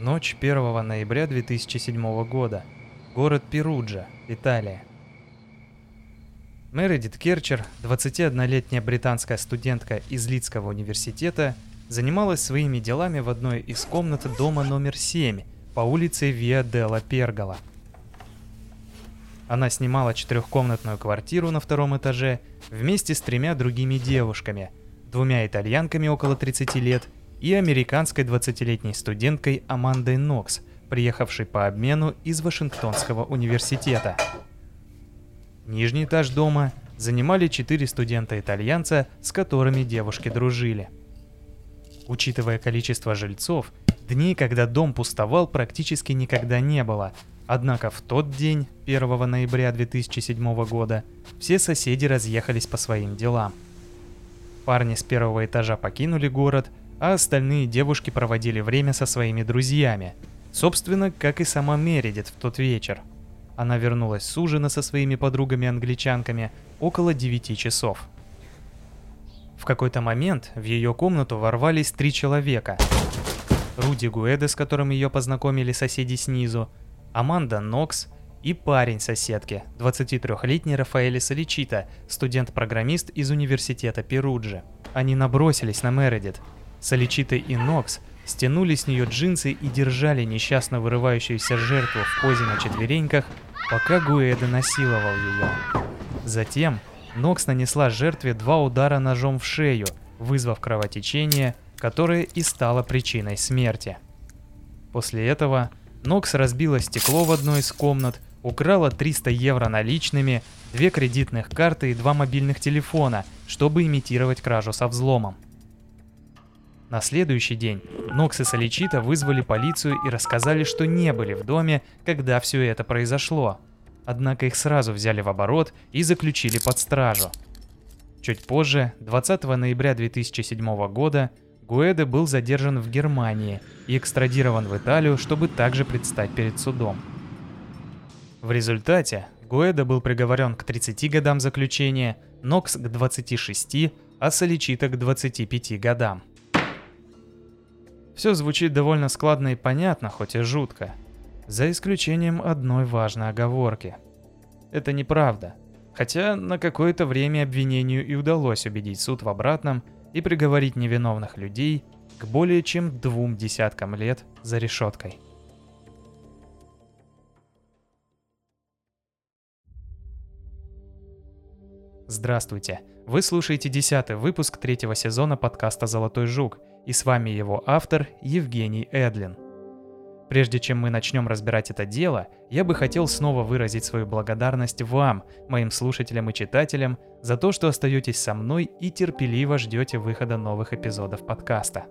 Ночь 1 ноября 2007 года. Город Перуджа, Италия. Мередит Керчер, 21-летняя британская студентка из Лидского университета, занималась своими делами в одной из комнат дома номер 7 по улице Виа Делла Пергола. Она снимала четырехкомнатную квартиру на втором этаже вместе с тремя другими девушками, двумя итальянками около 30 лет и американской 20-летней студенткой Амандой Нокс, приехавшей по обмену из Вашингтонского университета. Нижний этаж дома занимали четыре студента-итальянца, с которыми девушки дружили. Учитывая количество жильцов, дней, когда дом пустовал, практически никогда не было. Однако в тот день, 1 ноября 2007 года, все соседи разъехались по своим делам. Парни с первого этажа покинули город, а остальные девушки проводили время со своими друзьями. Собственно, как и сама Мередит в тот вечер. Она вернулась с ужина со своими подругами-англичанками около 9 часов. В какой-то момент в ее комнату ворвались три человека. Руди Гуэде, с которым ее познакомили соседи снизу, Аманда Нокс и парень соседки, 23-летний Рафаэль Соличита, студент-программист из университета Перуджи. Они набросились на Мередит, Соличита и Нокс стянули с нее джинсы и держали несчастно вырывающуюся жертву в позе на четвереньках, пока Гуэда насиловал ее. Затем Нокс нанесла жертве два удара ножом в шею, вызвав кровотечение, которое и стало причиной смерти. После этого Нокс разбила стекло в одной из комнат, украла 300 евро наличными, две кредитных карты и два мобильных телефона, чтобы имитировать кражу со взломом. На следующий день Нокс и Соличита вызвали полицию и рассказали, что не были в доме, когда все это произошло. Однако их сразу взяли в оборот и заключили под стражу. Чуть позже, 20 ноября 2007 года, Гуэде был задержан в Германии и экстрадирован в Италию, чтобы также предстать перед судом. В результате Гуэда был приговорен к 30 годам заключения, Нокс к 26, а Соличита к 25 годам. Все звучит довольно складно и понятно, хоть и жутко. За исключением одной важной оговорки. Это неправда. Хотя на какое-то время обвинению и удалось убедить суд в обратном и приговорить невиновных людей к более чем двум десяткам лет за решеткой. Здравствуйте! Вы слушаете десятый выпуск третьего сезона подкаста «Золотой жук», и с вами его автор Евгений Эдлин. Прежде чем мы начнем разбирать это дело, я бы хотел снова выразить свою благодарность вам, моим слушателям и читателям, за то, что остаетесь со мной и терпеливо ждете выхода новых эпизодов подкаста.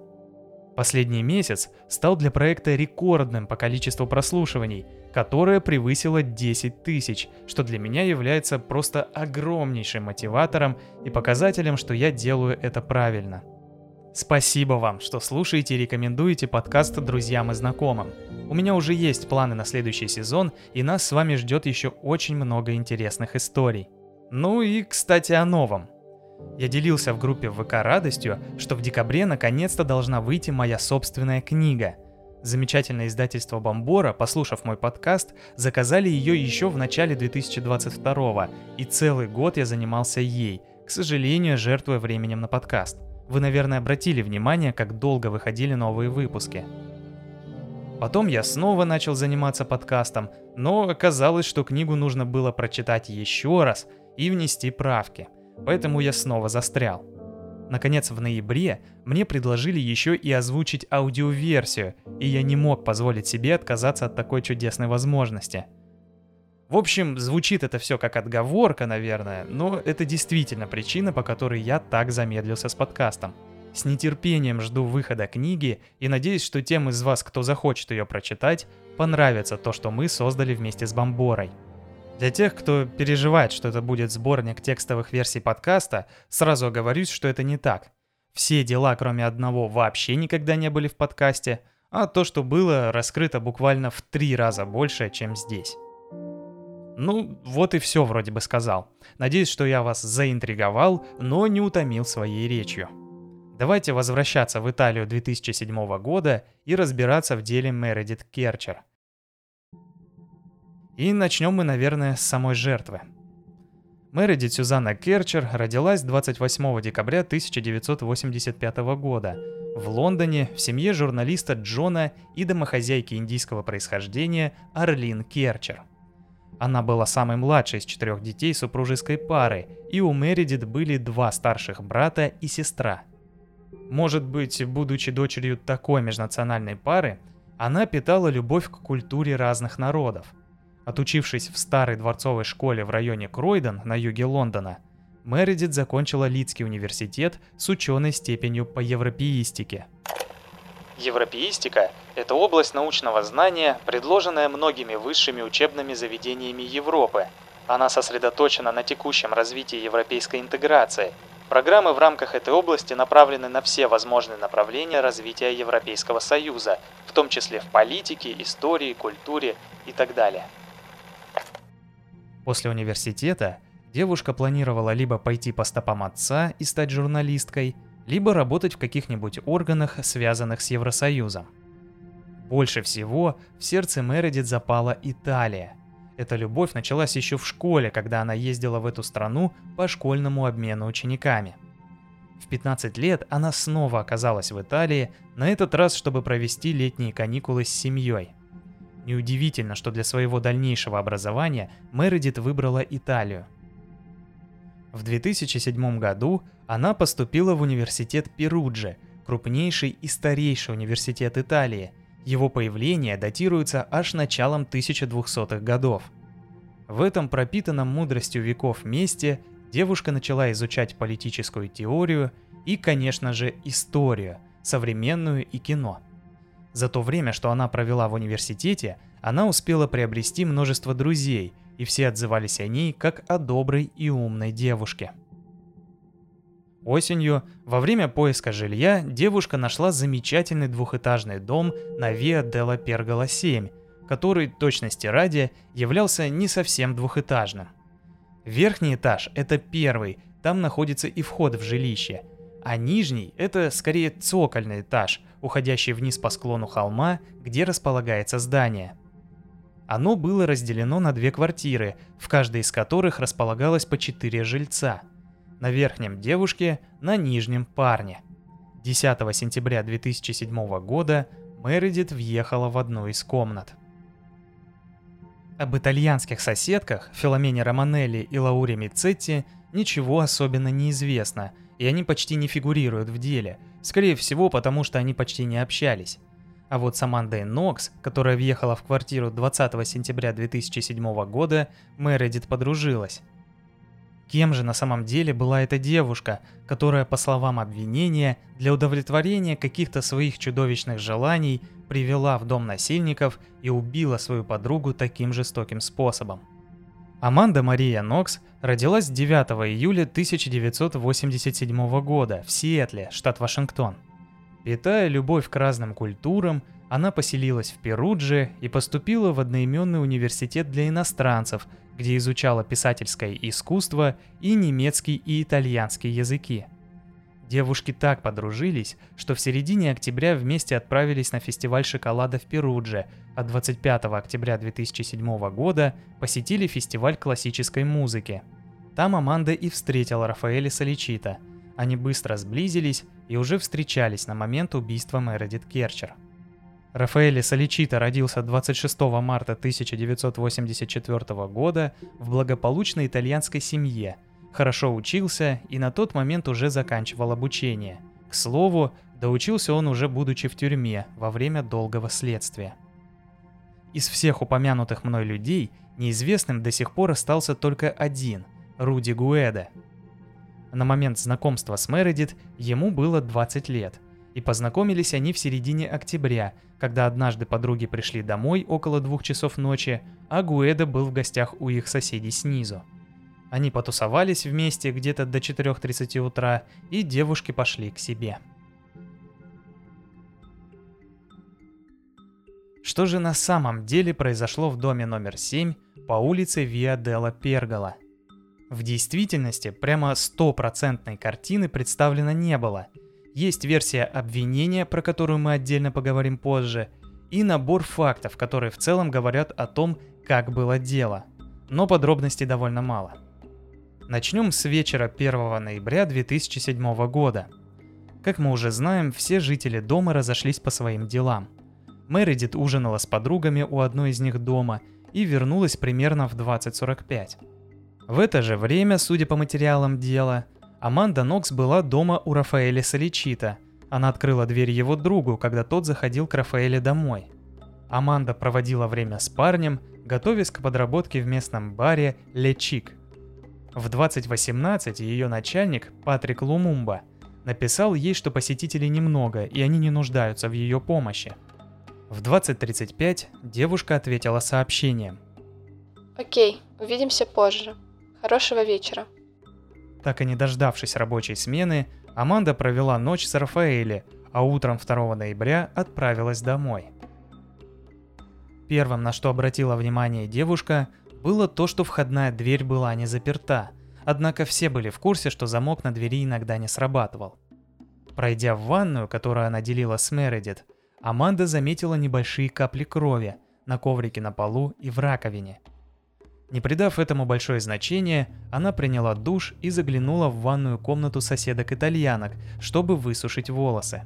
Последний месяц стал для проекта рекордным по количеству прослушиваний, которое превысило 10 тысяч, что для меня является просто огромнейшим мотиватором и показателем, что я делаю это правильно – Спасибо вам, что слушаете и рекомендуете подкаст друзьям и знакомым. У меня уже есть планы на следующий сезон, и нас с вами ждет еще очень много интересных историй. Ну и, кстати, о новом. Я делился в группе ВК радостью, что в декабре наконец-то должна выйти моя собственная книга. Замечательное издательство Бомбора, послушав мой подкаст, заказали ее еще в начале 2022 и целый год я занимался ей, к сожалению, жертвуя временем на подкаст. Вы, наверное, обратили внимание, как долго выходили новые выпуски. Потом я снова начал заниматься подкастом, но оказалось, что книгу нужно было прочитать еще раз и внести правки, поэтому я снова застрял. Наконец, в ноябре мне предложили еще и озвучить аудиоверсию, и я не мог позволить себе отказаться от такой чудесной возможности – в общем, звучит это все как отговорка, наверное, но это действительно причина, по которой я так замедлился с подкастом. С нетерпением жду выхода книги и надеюсь, что тем из вас, кто захочет ее прочитать, понравится то, что мы создали вместе с Бомборой. Для тех, кто переживает, что это будет сборник текстовых версий подкаста, сразу оговорюсь, что это не так. Все дела, кроме одного, вообще никогда не были в подкасте, а то, что было, раскрыто буквально в три раза больше, чем здесь. Ну, вот и все вроде бы сказал. Надеюсь, что я вас заинтриговал, но не утомил своей речью. Давайте возвращаться в Италию 2007 года и разбираться в деле Мередит Керчер. И начнем мы, наверное, с самой жертвы. Мередит Сюзанна Керчер родилась 28 декабря 1985 года в Лондоне в семье журналиста Джона и домохозяйки индийского происхождения Арлин Керчер. Она была самой младшей из четырех детей супружеской пары, и у Мередит были два старших брата и сестра. Может быть, будучи дочерью такой межнациональной пары, она питала любовь к культуре разных народов. Отучившись в старой дворцовой школе в районе Кройден на юге Лондона, Мередит закончила Лидский университет с ученой степенью по европеистике. Европеистика – это область научного знания, предложенная многими высшими учебными заведениями Европы. Она сосредоточена на текущем развитии европейской интеграции. Программы в рамках этой области направлены на все возможные направления развития Европейского Союза, в том числе в политике, истории, культуре и так далее. После университета девушка планировала либо пойти по стопам отца и стать журналисткой – либо работать в каких-нибудь органах, связанных с Евросоюзом. Больше всего в сердце Мередит запала Италия. Эта любовь началась еще в школе, когда она ездила в эту страну по школьному обмену учениками. В 15 лет она снова оказалась в Италии, на этот раз, чтобы провести летние каникулы с семьей. Неудивительно, что для своего дальнейшего образования Мередит выбрала Италию – в 2007 году она поступила в университет Перуджи, крупнейший и старейший университет Италии. Его появление датируется аж началом 1200-х годов. В этом пропитанном мудростью веков месте девушка начала изучать политическую теорию и, конечно же, историю, современную и кино. За то время, что она провела в университете, она успела приобрести множество друзей – и все отзывались о ней как о доброй и умной девушке. Осенью, во время поиска жилья, девушка нашла замечательный двухэтажный дом на Виа Делла Пергола 7, который, точности ради, являлся не совсем двухэтажным. Верхний этаж – это первый, там находится и вход в жилище, а нижний – это скорее цокольный этаж, уходящий вниз по склону холма, где располагается здание – оно было разделено на две квартиры, в каждой из которых располагалось по четыре жильца. На верхнем девушке, на нижнем парне. 10 сентября 2007 года Мередит въехала в одну из комнат. Об итальянских соседках Филомене Романелли и Лауре Мицетти ничего особенно не известно, и они почти не фигурируют в деле, скорее всего потому, что они почти не общались. А вот с Амандой Нокс, которая въехала в квартиру 20 сентября 2007 года, Мередит подружилась. Кем же на самом деле была эта девушка, которая, по словам обвинения, для удовлетворения каких-то своих чудовищных желаний привела в дом насильников и убила свою подругу таким жестоким способом? Аманда Мария Нокс родилась 9 июля 1987 года в Сиэтле, штат Вашингтон – Питая любовь к разным культурам, она поселилась в Перудже и поступила в одноименный университет для иностранцев, где изучала писательское искусство и немецкий и итальянский языки. Девушки так подружились, что в середине октября вместе отправились на фестиваль шоколада в Перудже, а 25 октября 2007 года посетили фестиваль классической музыки. Там Аманда и встретила Рафаэля Соличита – они быстро сблизились и уже встречались на момент убийства Мередит Керчер. Рафаэль Соличита родился 26 марта 1984 года в благополучной итальянской семье, хорошо учился и на тот момент уже заканчивал обучение. К слову, доучился он уже будучи в тюрьме во время долгого следствия. Из всех упомянутых мной людей неизвестным до сих пор остался только один – Руди Гуэда – на момент знакомства с Мередит ему было 20 лет, и познакомились они в середине октября, когда однажды подруги пришли домой около двух часов ночи, а Гуэда был в гостях у их соседей снизу. Они потусовались вместе где-то до 4.30 утра, и девушки пошли к себе. Что же на самом деле произошло в доме номер 7 по улице Виа Делла Пергола – в действительности прямо стопроцентной картины представлено не было. есть версия обвинения, про которую мы отдельно поговорим позже, и набор фактов, которые в целом говорят о том, как было дело. Но подробностей довольно мало. Начнем с вечера 1 ноября 2007 года. Как мы уже знаем, все жители дома разошлись по своим делам. Мэридит ужинала с подругами у одной из них дома и вернулась примерно в 20.45. В это же время, судя по материалам дела, Аманда Нокс была дома у Рафаэля Соличита. Она открыла дверь его другу, когда тот заходил к Рафаэле домой. Аманда проводила время с парнем, готовясь к подработке в местном баре Лечик. В 2018 ее начальник, Патрик Лумумба, написал ей, что посетителей немного и они не нуждаются в ее помощи. В 20.35 девушка ответила сообщением. «Окей, увидимся позже. Хорошего вечера». Так и не дождавшись рабочей смены, Аманда провела ночь с Рафаэле, а утром 2 ноября отправилась домой. Первым, на что обратила внимание девушка, было то, что входная дверь была не заперта, однако все были в курсе, что замок на двери иногда не срабатывал. Пройдя в ванную, которую она делила с Мередит, Аманда заметила небольшие капли крови на коврике на полу и в раковине – не придав этому большое значение, она приняла душ и заглянула в ванную комнату соседок-итальянок, чтобы высушить волосы.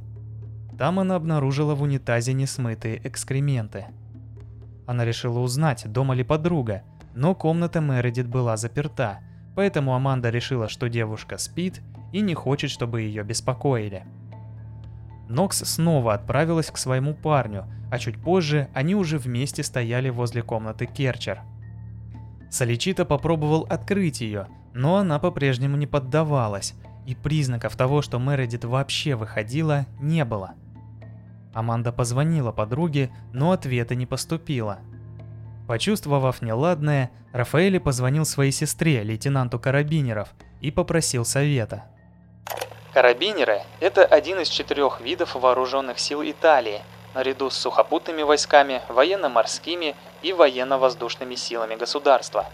Там она обнаружила в унитазе несмытые экскременты. Она решила узнать, дома ли подруга, но комната Мередит была заперта, поэтому Аманда решила, что девушка спит и не хочет, чтобы ее беспокоили. Нокс снова отправилась к своему парню, а чуть позже они уже вместе стояли возле комнаты Керчер – Соличита попробовал открыть ее, но она по-прежнему не поддавалась, и признаков того, что Мередит вообще выходила, не было. Аманда позвонила подруге, но ответа не поступило. Почувствовав неладное, Рафаэль позвонил своей сестре, лейтенанту Карабинеров, и попросил совета. Карабинеры – это один из четырех видов вооруженных сил Италии, наряду с сухопутными войсками, военно-морскими и военно-воздушными силами государства,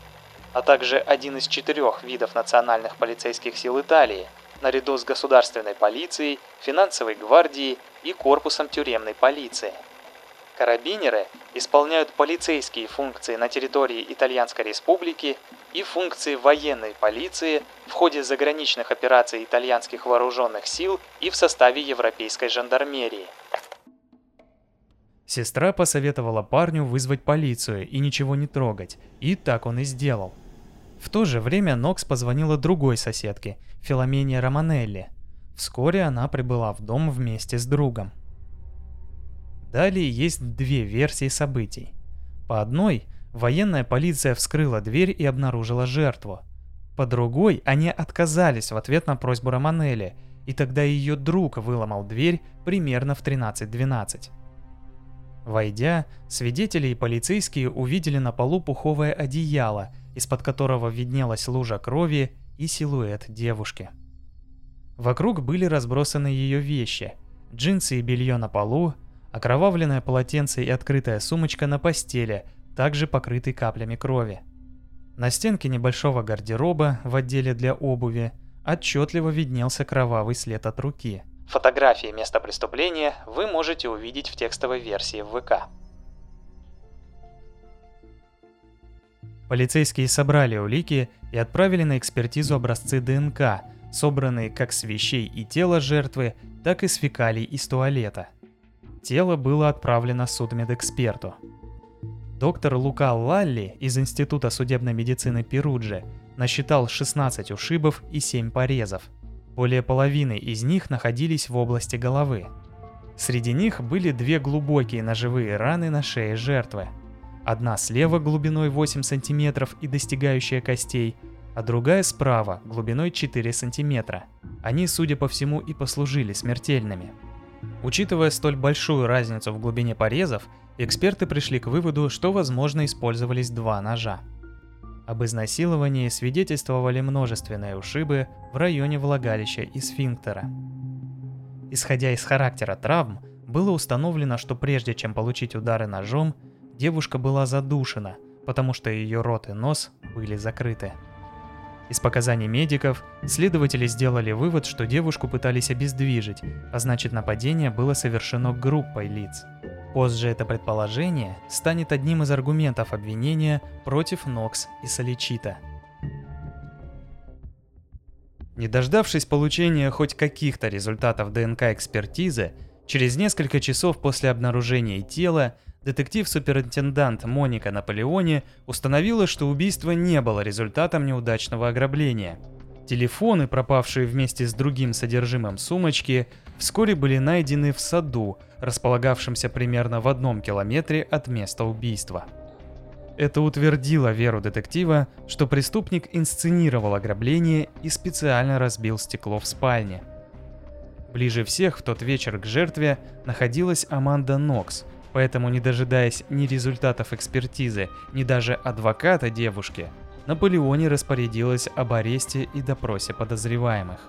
а также один из четырех видов национальных полицейских сил Италии, наряду с государственной полицией, финансовой гвардией и корпусом тюремной полиции. Карабинеры исполняют полицейские функции на территории Итальянской Республики и функции военной полиции в ходе заграничных операций итальянских вооруженных сил и в составе европейской жандармерии – Сестра посоветовала парню вызвать полицию и ничего не трогать, и так он и сделал. В то же время Нокс позвонила другой соседке, Филомене Романелли. Вскоре она прибыла в дом вместе с другом. Далее есть две версии событий. По одной, военная полиция вскрыла дверь и обнаружила жертву. По другой, они отказались в ответ на просьбу Романелли, и тогда ее друг выломал дверь примерно в 13.12. Войдя, свидетели и полицейские увидели на полу пуховое одеяло, из-под которого виднелась лужа крови и силуэт девушки. Вокруг были разбросаны ее вещи, джинсы и белье на полу, окровавленное полотенце и открытая сумочка на постели, также покрытой каплями крови. На стенке небольшого гардероба в отделе для обуви отчетливо виднелся кровавый след от руки – Фотографии места преступления вы можете увидеть в текстовой версии в ВК. Полицейские собрали улики и отправили на экспертизу образцы ДНК, собранные как с вещей и тела жертвы, так и с фекалий из туалета. Тело было отправлено судмедэксперту. Доктор Лука Лалли из Института судебной медицины Перуджи насчитал 16 ушибов и 7 порезов – более половины из них находились в области головы. Среди них были две глубокие ножевые раны на шее жертвы. Одна слева глубиной 8 см и достигающая костей, а другая справа глубиной 4 см. Они, судя по всему, и послужили смертельными. Учитывая столь большую разницу в глубине порезов, эксперты пришли к выводу, что возможно использовались два ножа. Об изнасиловании свидетельствовали множественные ушибы в районе влагалища и сфинктера. Исходя из характера травм, было установлено, что прежде чем получить удары ножом, девушка была задушена, потому что ее рот и нос были закрыты. Из показаний медиков следователи сделали вывод, что девушку пытались обездвижить, а значит нападение было совершено группой лиц. Позже это предположение станет одним из аргументов обвинения против Нокс и Соличита. Не дождавшись получения хоть каких-то результатов ДНК-экспертизы, через несколько часов после обнаружения тела детектив-суперинтендант Моника Наполеоне установила, что убийство не было результатом неудачного ограбления. Телефоны, пропавшие вместе с другим содержимым сумочки, вскоре были найдены в саду, располагавшемся примерно в одном километре от места убийства. Это утвердило веру детектива, что преступник инсценировал ограбление и специально разбил стекло в спальне. Ближе всех в тот вечер к жертве находилась Аманда Нокс, поэтому не дожидаясь ни результатов экспертизы, ни даже адвоката девушки, Наполеоне распорядилась об аресте и допросе подозреваемых.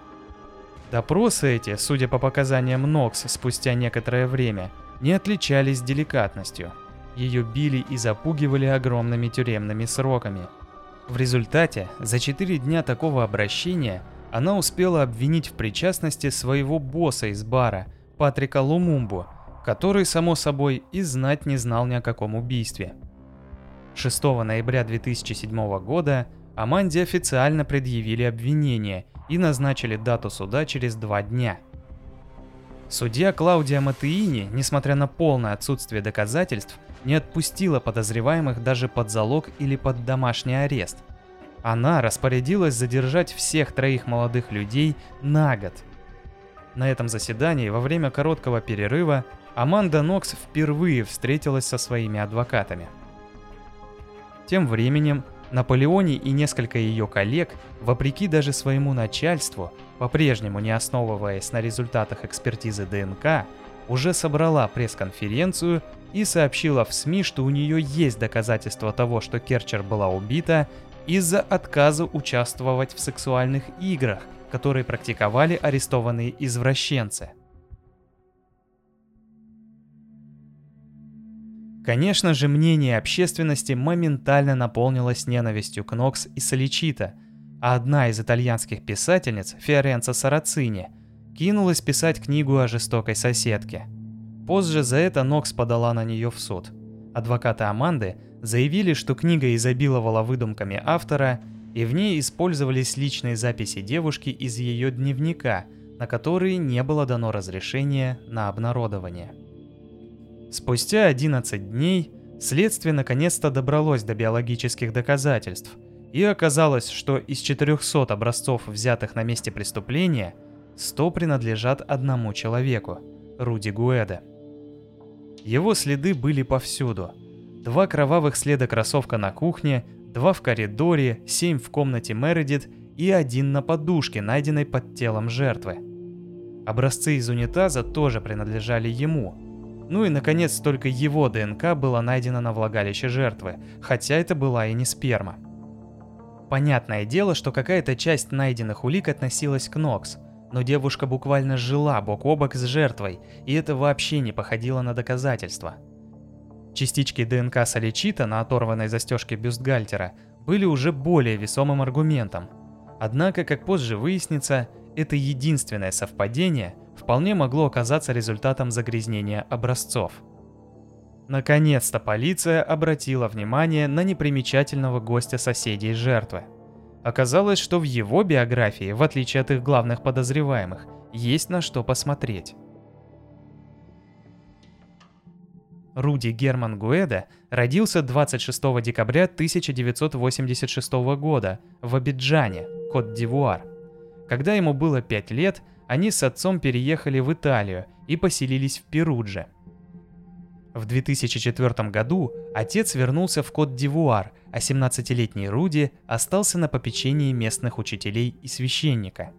Допросы эти, судя по показаниям Нокс спустя некоторое время, не отличались деликатностью. Ее били и запугивали огромными тюремными сроками. В результате, за 4 дня такого обращения, она успела обвинить в причастности своего босса из бара, Патрика Лумумбу, который, само собой, и знать не знал ни о каком убийстве. 6 ноября 2007 года Аманде официально предъявили обвинение и назначили дату суда через два дня. Судья Клаудия Матеини, несмотря на полное отсутствие доказательств, не отпустила подозреваемых даже под залог или под домашний арест. Она распорядилась задержать всех троих молодых людей на год. На этом заседании во время короткого перерыва Аманда Нокс впервые встретилась со своими адвокатами. Тем временем Наполеоне и несколько ее коллег, вопреки даже своему начальству, по-прежнему не основываясь на результатах экспертизы ДНК, уже собрала пресс-конференцию и сообщила в СМИ, что у нее есть доказательства того, что Керчер была убита из-за отказа участвовать в сексуальных играх, которые практиковали арестованные извращенцы – Конечно же, мнение общественности моментально наполнилось ненавистью к Нокс и Соличита, а одна из итальянских писательниц, Фиоренца Сарацини, кинулась писать книгу о жестокой соседке. Позже за это Нокс подала на нее в суд. Адвокаты Аманды заявили, что книга изобиловала выдумками автора, и в ней использовались личные записи девушки из ее дневника, на которые не было дано разрешения на обнародование. Спустя 11 дней следствие наконец-то добралось до биологических доказательств, и оказалось, что из 400 образцов, взятых на месте преступления, 100 принадлежат одному человеку – Руди Гуэда. Его следы были повсюду. Два кровавых следа кроссовка на кухне, два в коридоре, семь в комнате Мередит и один на подушке, найденной под телом жертвы. Образцы из унитаза тоже принадлежали ему – ну и, наконец, только его ДНК было найдено на влагалище жертвы, хотя это была и не сперма. Понятное дело, что какая-то часть найденных улик относилась к Нокс, но девушка буквально жила бок о бок с жертвой, и это вообще не походило на доказательство. Частички ДНК Соличита на оторванной застежке бюстгальтера были уже более весомым аргументом. Однако, как позже выяснится, это единственное совпадение, вполне могло оказаться результатом загрязнения образцов. Наконец-то полиция обратила внимание на непримечательного гостя соседей жертвы. Оказалось, что в его биографии, в отличие от их главных подозреваемых, есть на что посмотреть. Руди Герман Гуэда родился 26 декабря 1986 года в Абиджане, Кот-д'Ивуар. Когда ему было 5 лет, они с отцом переехали в Италию и поселились в Перудже. В 2004 году отец вернулся в Кот-д'Ивуар, а 17-летний Руди остался на попечении местных учителей и священника.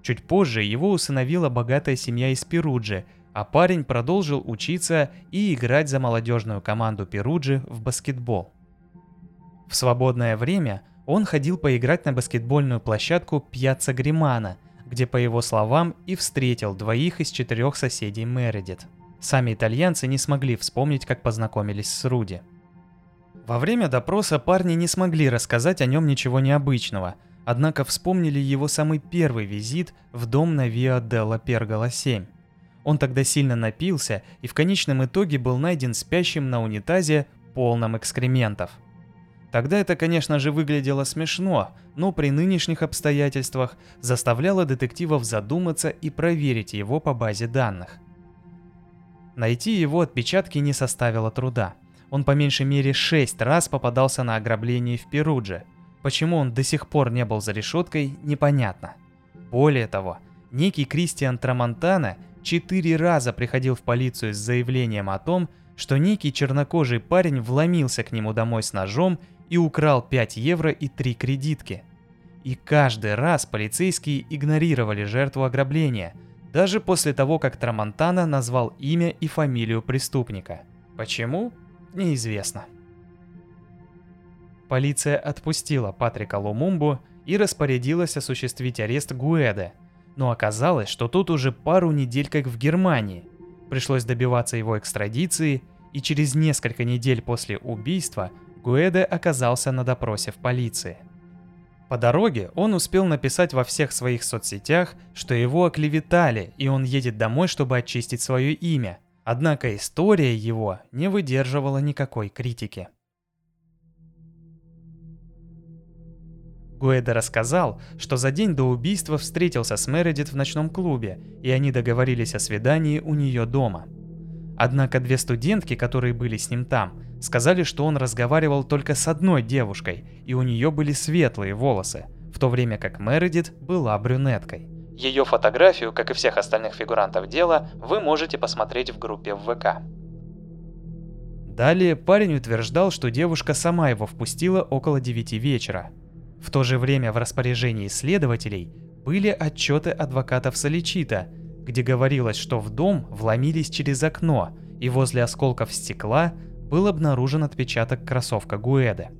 Чуть позже его усыновила богатая семья из Перуджи, а парень продолжил учиться и играть за молодежную команду Перуджи в баскетбол. В свободное время он ходил поиграть на баскетбольную площадку Пьяца Гримана – где, по его словам, и встретил двоих из четырех соседей Мередит. Сами итальянцы не смогли вспомнить, как познакомились с Руди. Во время допроса парни не смогли рассказать о нем ничего необычного, однако вспомнили его самый первый визит в дом на Виа Делла Пергола 7. Он тогда сильно напился и в конечном итоге был найден спящим на унитазе, полном экскрементов. Тогда это, конечно же, выглядело смешно, но при нынешних обстоятельствах заставляло детективов задуматься и проверить его по базе данных. Найти его отпечатки не составило труда. Он по меньшей мере шесть раз попадался на ограбление в Перудже. Почему он до сих пор не был за решеткой, непонятно. Более того, некий Кристиан Трамонтана четыре раза приходил в полицию с заявлением о том, что некий чернокожий парень вломился к нему домой с ножом и украл 5 евро и 3 кредитки. И каждый раз полицейские игнорировали жертву ограбления, даже после того, как Трамонтана назвал имя и фамилию преступника. Почему? Неизвестно. Полиция отпустила Патрика Лумумбу и распорядилась осуществить арест Гуэде, но оказалось, что тут уже пару недель как в Германии. Пришлось добиваться его экстрадиции, и через несколько недель после убийства Гуэде оказался на допросе в полиции. По дороге он успел написать во всех своих соцсетях, что его оклеветали, и он едет домой, чтобы очистить свое имя. Однако история его не выдерживала никакой критики. Гуэда рассказал, что за день до убийства встретился с Мередит в ночном клубе, и они договорились о свидании у нее дома. Однако две студентки, которые были с ним там, сказали, что он разговаривал только с одной девушкой, и у нее были светлые волосы, в то время как Мередит была брюнеткой. Ее фотографию, как и всех остальных фигурантов дела, вы можете посмотреть в группе в ВК. Далее парень утверждал, что девушка сама его впустила около 9 вечера, в то же время в распоряжении следователей были отчеты адвокатов Соличита, где говорилось, что в дом вломились через окно, и возле осколков стекла был обнаружен отпечаток кроссовка Гуэда.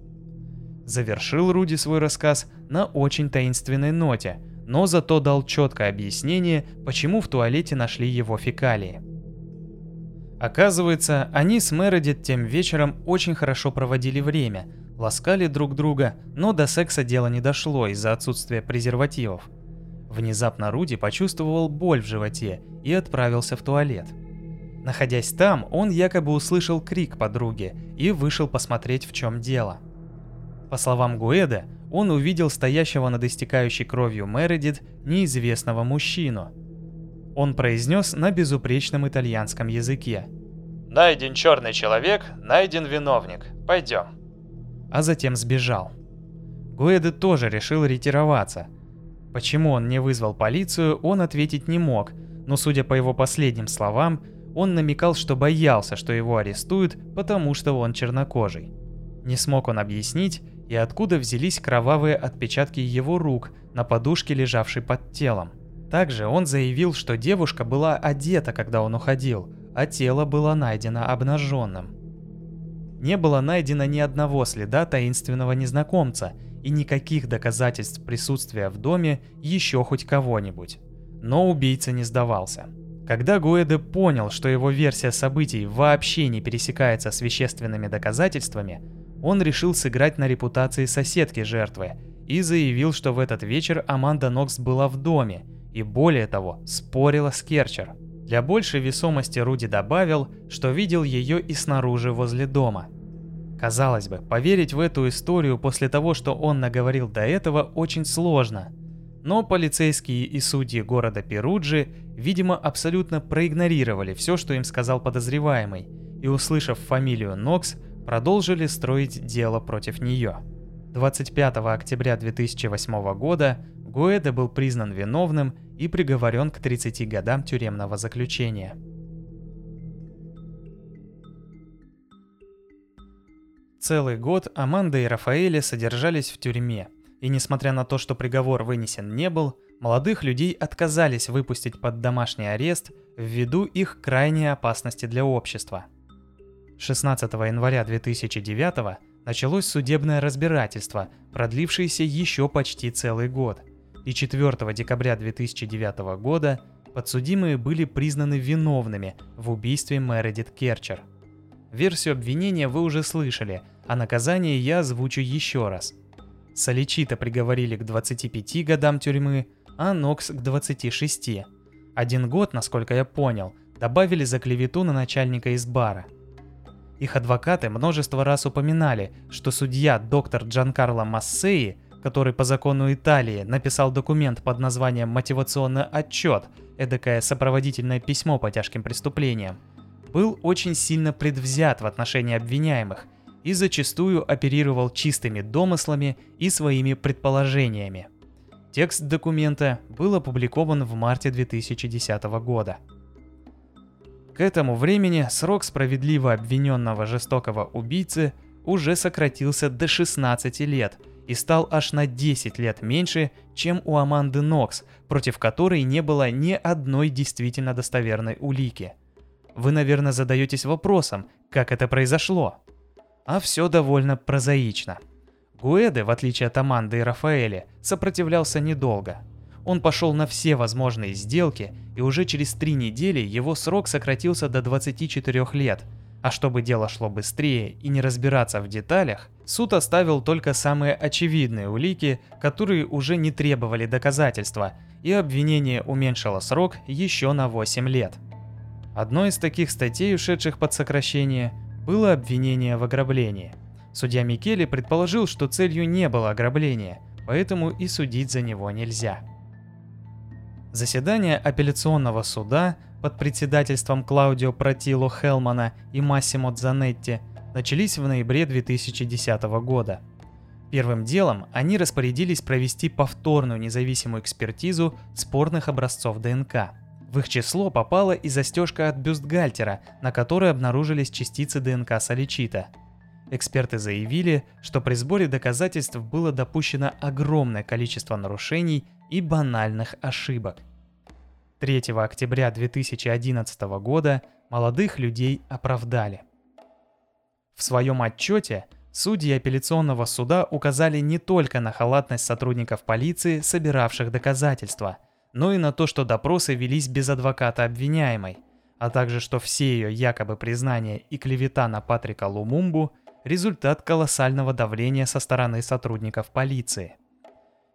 Завершил Руди свой рассказ на очень таинственной ноте, но зато дал четкое объяснение, почему в туалете нашли его фекалии. Оказывается, они с Мередит тем вечером очень хорошо проводили время, ласкали друг друга, но до секса дело не дошло из-за отсутствия презервативов. Внезапно Руди почувствовал боль в животе и отправился в туалет. Находясь там, он якобы услышал крик подруги и вышел посмотреть, в чем дело. По словам Гуэда, он увидел стоящего над истекающей кровью Мередит неизвестного мужчину. Он произнес на безупречном итальянском языке. «Найден черный человек, найден виновник. Пойдем» а затем сбежал. Гуэде тоже решил ретироваться. Почему он не вызвал полицию, он ответить не мог, но судя по его последним словам, он намекал, что боялся, что его арестуют, потому что он чернокожий. Не смог он объяснить, и откуда взялись кровавые отпечатки его рук на подушке, лежавшей под телом. Также он заявил, что девушка была одета, когда он уходил, а тело было найдено обнаженным. Не было найдено ни одного следа таинственного незнакомца и никаких доказательств присутствия в доме еще хоть кого-нибудь. Но убийца не сдавался. Когда Гуэде понял, что его версия событий вообще не пересекается с вещественными доказательствами, он решил сыграть на репутации соседки жертвы и заявил, что в этот вечер Аманда Нокс была в доме и более того, спорила с Керчер. Для большей весомости Руди добавил, что видел ее и снаружи возле дома. Казалось бы, поверить в эту историю после того, что он наговорил до этого, очень сложно. Но полицейские и судьи города Перуджи, видимо, абсолютно проигнорировали все, что им сказал подозреваемый, и, услышав фамилию Нокс, продолжили строить дело против нее. 25 октября 2008 года Гуэда был признан виновным и приговорен к 30 годам тюремного заключения. Целый год Аманда и Рафаэля содержались в тюрьме, и несмотря на то, что приговор вынесен не был, молодых людей отказались выпустить под домашний арест ввиду их крайней опасности для общества. 16 января 2009 началось судебное разбирательство, продлившееся еще почти целый год – и 4 декабря 2009 года подсудимые были признаны виновными в убийстве Мередит Керчер. Версию обвинения вы уже слышали, а наказание я озвучу еще раз. Соличита приговорили к 25 годам тюрьмы, а Нокс к 26. Один год, насколько я понял, добавили за клевету на начальника из бара. Их адвокаты множество раз упоминали, что судья доктор Джанкарло Массеи, который по закону Италии написал документ под названием «Мотивационный отчет», эдакое сопроводительное письмо по тяжким преступлениям, был очень сильно предвзят в отношении обвиняемых и зачастую оперировал чистыми домыслами и своими предположениями. Текст документа был опубликован в марте 2010 года. К этому времени срок справедливо обвиненного жестокого убийцы уже сократился до 16 лет и стал аж на 10 лет меньше, чем у Аманды Нокс, против которой не было ни одной действительно достоверной улики – вы, наверное, задаетесь вопросом, как это произошло. А все довольно прозаично. Гуэде, в отличие от Аманды и Рафаэля, сопротивлялся недолго. Он пошел на все возможные сделки, и уже через три недели его срок сократился до 24 лет. А чтобы дело шло быстрее и не разбираться в деталях, суд оставил только самые очевидные улики, которые уже не требовали доказательства, и обвинение уменьшило срок еще на 8 лет. Одной из таких статей, ушедших под сокращение, было обвинение в ограблении. Судья Микеле предположил, что целью не было ограбление, поэтому и судить за него нельзя. Заседание апелляционного суда под председательством Клаудио Протило Хелмана и Массимо Дзанетти начались в ноябре 2010 года. Первым делом они распорядились провести повторную независимую экспертизу спорных образцов ДНК – в их число попала и застежка от бюстгальтера, на которой обнаружились частицы ДНК соличита. Эксперты заявили, что при сборе доказательств было допущено огромное количество нарушений и банальных ошибок. 3 октября 2011 года молодых людей оправдали. В своем отчете судьи апелляционного суда указали не только на халатность сотрудников полиции, собиравших доказательства – но и на то, что допросы велись без адвоката обвиняемой, а также что все ее якобы признания и клевета на Патрика Лумумбу – результат колоссального давления со стороны сотрудников полиции.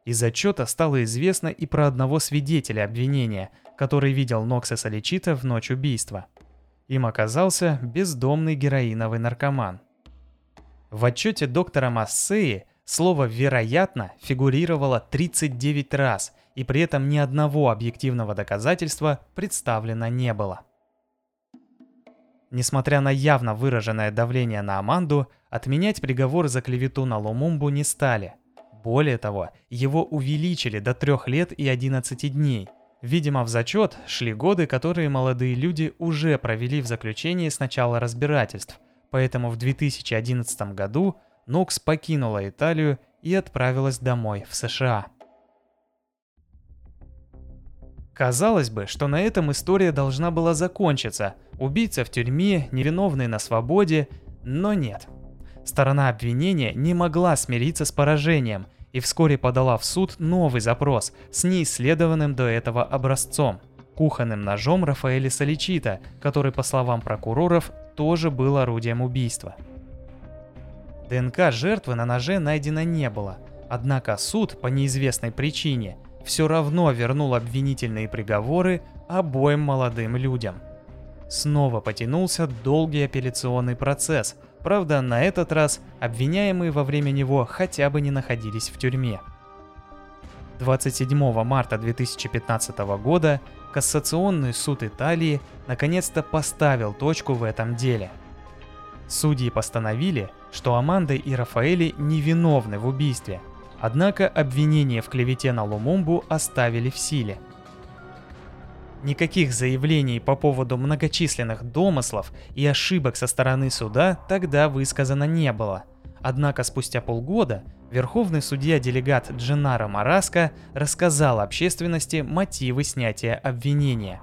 Из отчета стало известно и про одного свидетеля обвинения, который видел Нокса Соличита в ночь убийства. Им оказался бездомный героиновый наркоман. В отчете доктора Массеи слово «вероятно» фигурировало 39 раз – и при этом ни одного объективного доказательства представлено не было. Несмотря на явно выраженное давление на Аманду, отменять приговор за клевету на Лумумбу не стали. Более того, его увеличили до 3 лет и 11 дней. Видимо, в зачет шли годы, которые молодые люди уже провели в заключении с начала разбирательств, поэтому в 2011 году Нокс покинула Италию и отправилась домой в США. Казалось бы, что на этом история должна была закончиться. Убийца в тюрьме, невиновный на свободе, но нет. Сторона обвинения не могла смириться с поражением и вскоре подала в суд новый запрос с неисследованным до этого образцом – кухонным ножом Рафаэля Соличита, который, по словам прокуроров, тоже был орудием убийства. ДНК жертвы на ноже найдено не было, однако суд по неизвестной причине – все равно вернул обвинительные приговоры обоим молодым людям. Снова потянулся долгий апелляционный процесс, правда на этот раз обвиняемые во время него хотя бы не находились в тюрьме. 27 марта 2015 года Кассационный суд Италии наконец-то поставил точку в этом деле. Судьи постановили, что Аманда и Рафаэли невиновны в убийстве – Однако обвинения в клевете на Лумумбу оставили в силе. Никаких заявлений по поводу многочисленных домыслов и ошибок со стороны суда тогда высказано не было. Однако спустя полгода верховный судья-делегат Дженаро Мараско рассказал общественности мотивы снятия обвинения.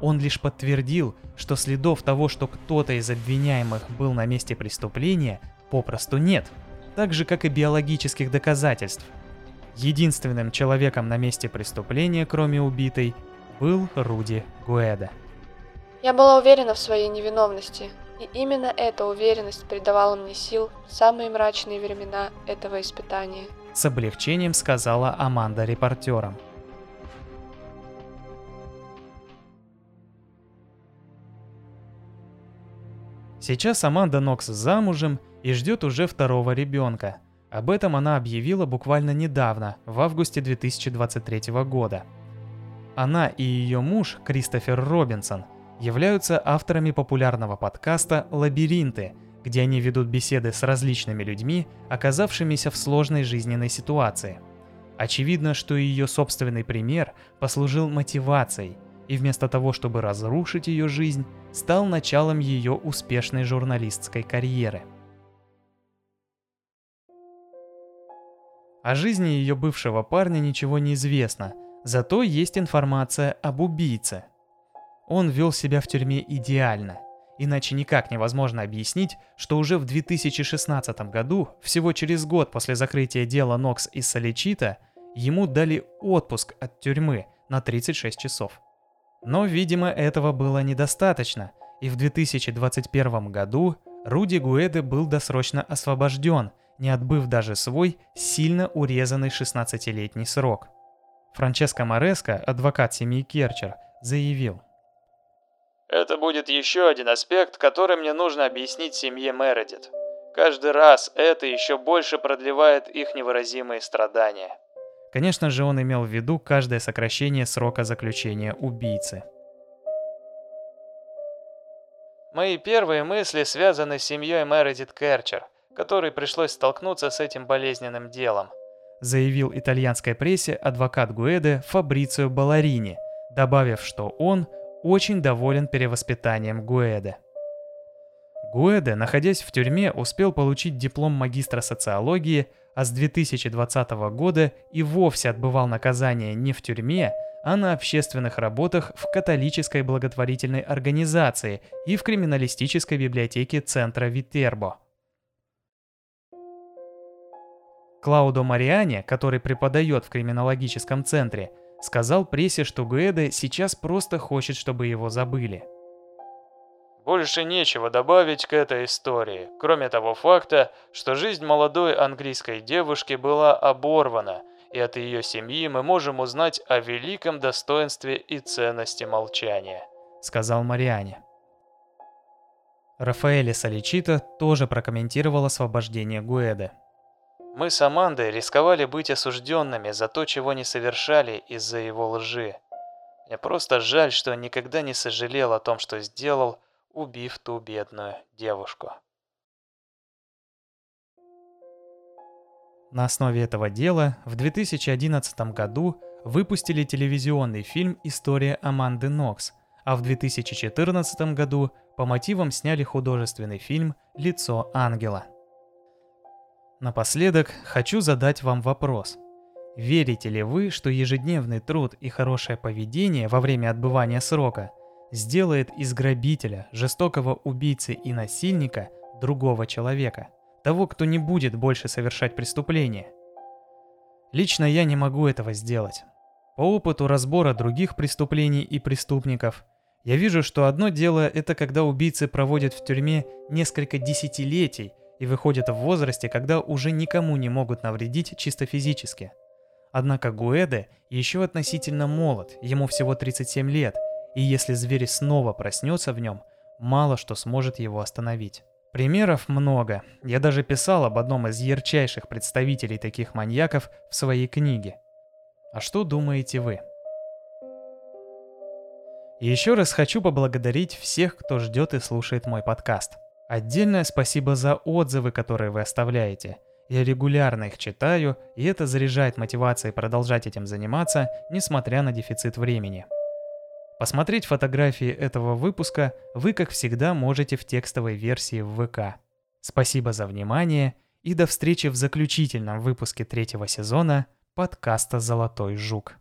Он лишь подтвердил, что следов того, что кто-то из обвиняемых был на месте преступления, попросту нет – так же как и биологических доказательств. Единственным человеком на месте преступления, кроме убитой, был Руди Гуэда. Я была уверена в своей невиновности, и именно эта уверенность придавала мне сил в самые мрачные времена этого испытания. с облегчением сказала Аманда репортерам. Сейчас Аманда Нокс замужем и ждет уже второго ребенка. Об этом она объявила буквально недавно, в августе 2023 года. Она и ее муж, Кристофер Робинсон, являются авторами популярного подкаста «Лабиринты», где они ведут беседы с различными людьми, оказавшимися в сложной жизненной ситуации. Очевидно, что ее собственный пример послужил мотивацией, и вместо того, чтобы разрушить ее жизнь, стал началом ее успешной журналистской карьеры. О жизни ее бывшего парня ничего не известно, зато есть информация об убийце. Он вел себя в тюрьме идеально, иначе никак невозможно объяснить, что уже в 2016 году, всего через год после закрытия дела Нокс и Соличита, ему дали отпуск от тюрьмы на 36 часов. Но, видимо, этого было недостаточно, и в 2021 году Руди Гуэде был досрочно освобожден, не отбыв даже свой сильно урезанный 16-летний срок. Франческо Мореско, адвокат семьи Керчер, заявил. «Это будет еще один аспект, который мне нужно объяснить семье Мередит. Каждый раз это еще больше продлевает их невыразимые страдания». Конечно же, он имел в виду каждое сокращение срока заключения убийцы. Мои первые мысли связаны с семьей Мередит Керчер, которой пришлось столкнуться с этим болезненным делом. Заявил итальянской прессе адвокат Гуэде Фабрицио Баларини, добавив, что он очень доволен перевоспитанием Гуэде. Гуэде, находясь в тюрьме, успел получить диплом магистра социологии – а с 2020 года и вовсе отбывал наказание не в тюрьме, а на общественных работах в католической благотворительной организации и в криминалистической библиотеке Центра Витербо. Клаудо Мариане, который преподает в криминологическом центре, сказал прессе, что Гуэде сейчас просто хочет, чтобы его забыли. Больше нечего добавить к этой истории, кроме того факта, что жизнь молодой английской девушки была оборвана, и от ее семьи мы можем узнать о великом достоинстве и ценности молчания», — сказал Мариане. Рафаэле Соличита тоже прокомментировал освобождение Гуэде. «Мы с Амандой рисковали быть осужденными за то, чего не совершали из-за его лжи. Мне просто жаль, что никогда не сожалел о том, что сделал, убив ту бедную девушку. На основе этого дела в 2011 году выпустили телевизионный фильм «История Аманды Нокс», а в 2014 году по мотивам сняли художественный фильм «Лицо ангела». Напоследок хочу задать вам вопрос. Верите ли вы, что ежедневный труд и хорошее поведение во время отбывания срока сделает из грабителя, жестокого убийцы и насильника другого человека, того, кто не будет больше совершать преступления. Лично я не могу этого сделать. По опыту разбора других преступлений и преступников, я вижу, что одно дело это когда убийцы проводят в тюрьме несколько десятилетий и выходят в возрасте, когда уже никому не могут навредить чисто физически. Однако Гуэде еще относительно молод, ему всего 37 лет – и если зверь снова проснется в нем, мало что сможет его остановить. Примеров много. Я даже писал об одном из ярчайших представителей таких маньяков в своей книге. А что думаете вы? И еще раз хочу поблагодарить всех, кто ждет и слушает мой подкаст. Отдельное спасибо за отзывы, которые вы оставляете. Я регулярно их читаю, и это заряжает мотивацией продолжать этим заниматься, несмотря на дефицит времени. Посмотреть фотографии этого выпуска вы, как всегда, можете в текстовой версии в ВК. Спасибо за внимание и до встречи в заключительном выпуске третьего сезона подкаста «Золотой жук».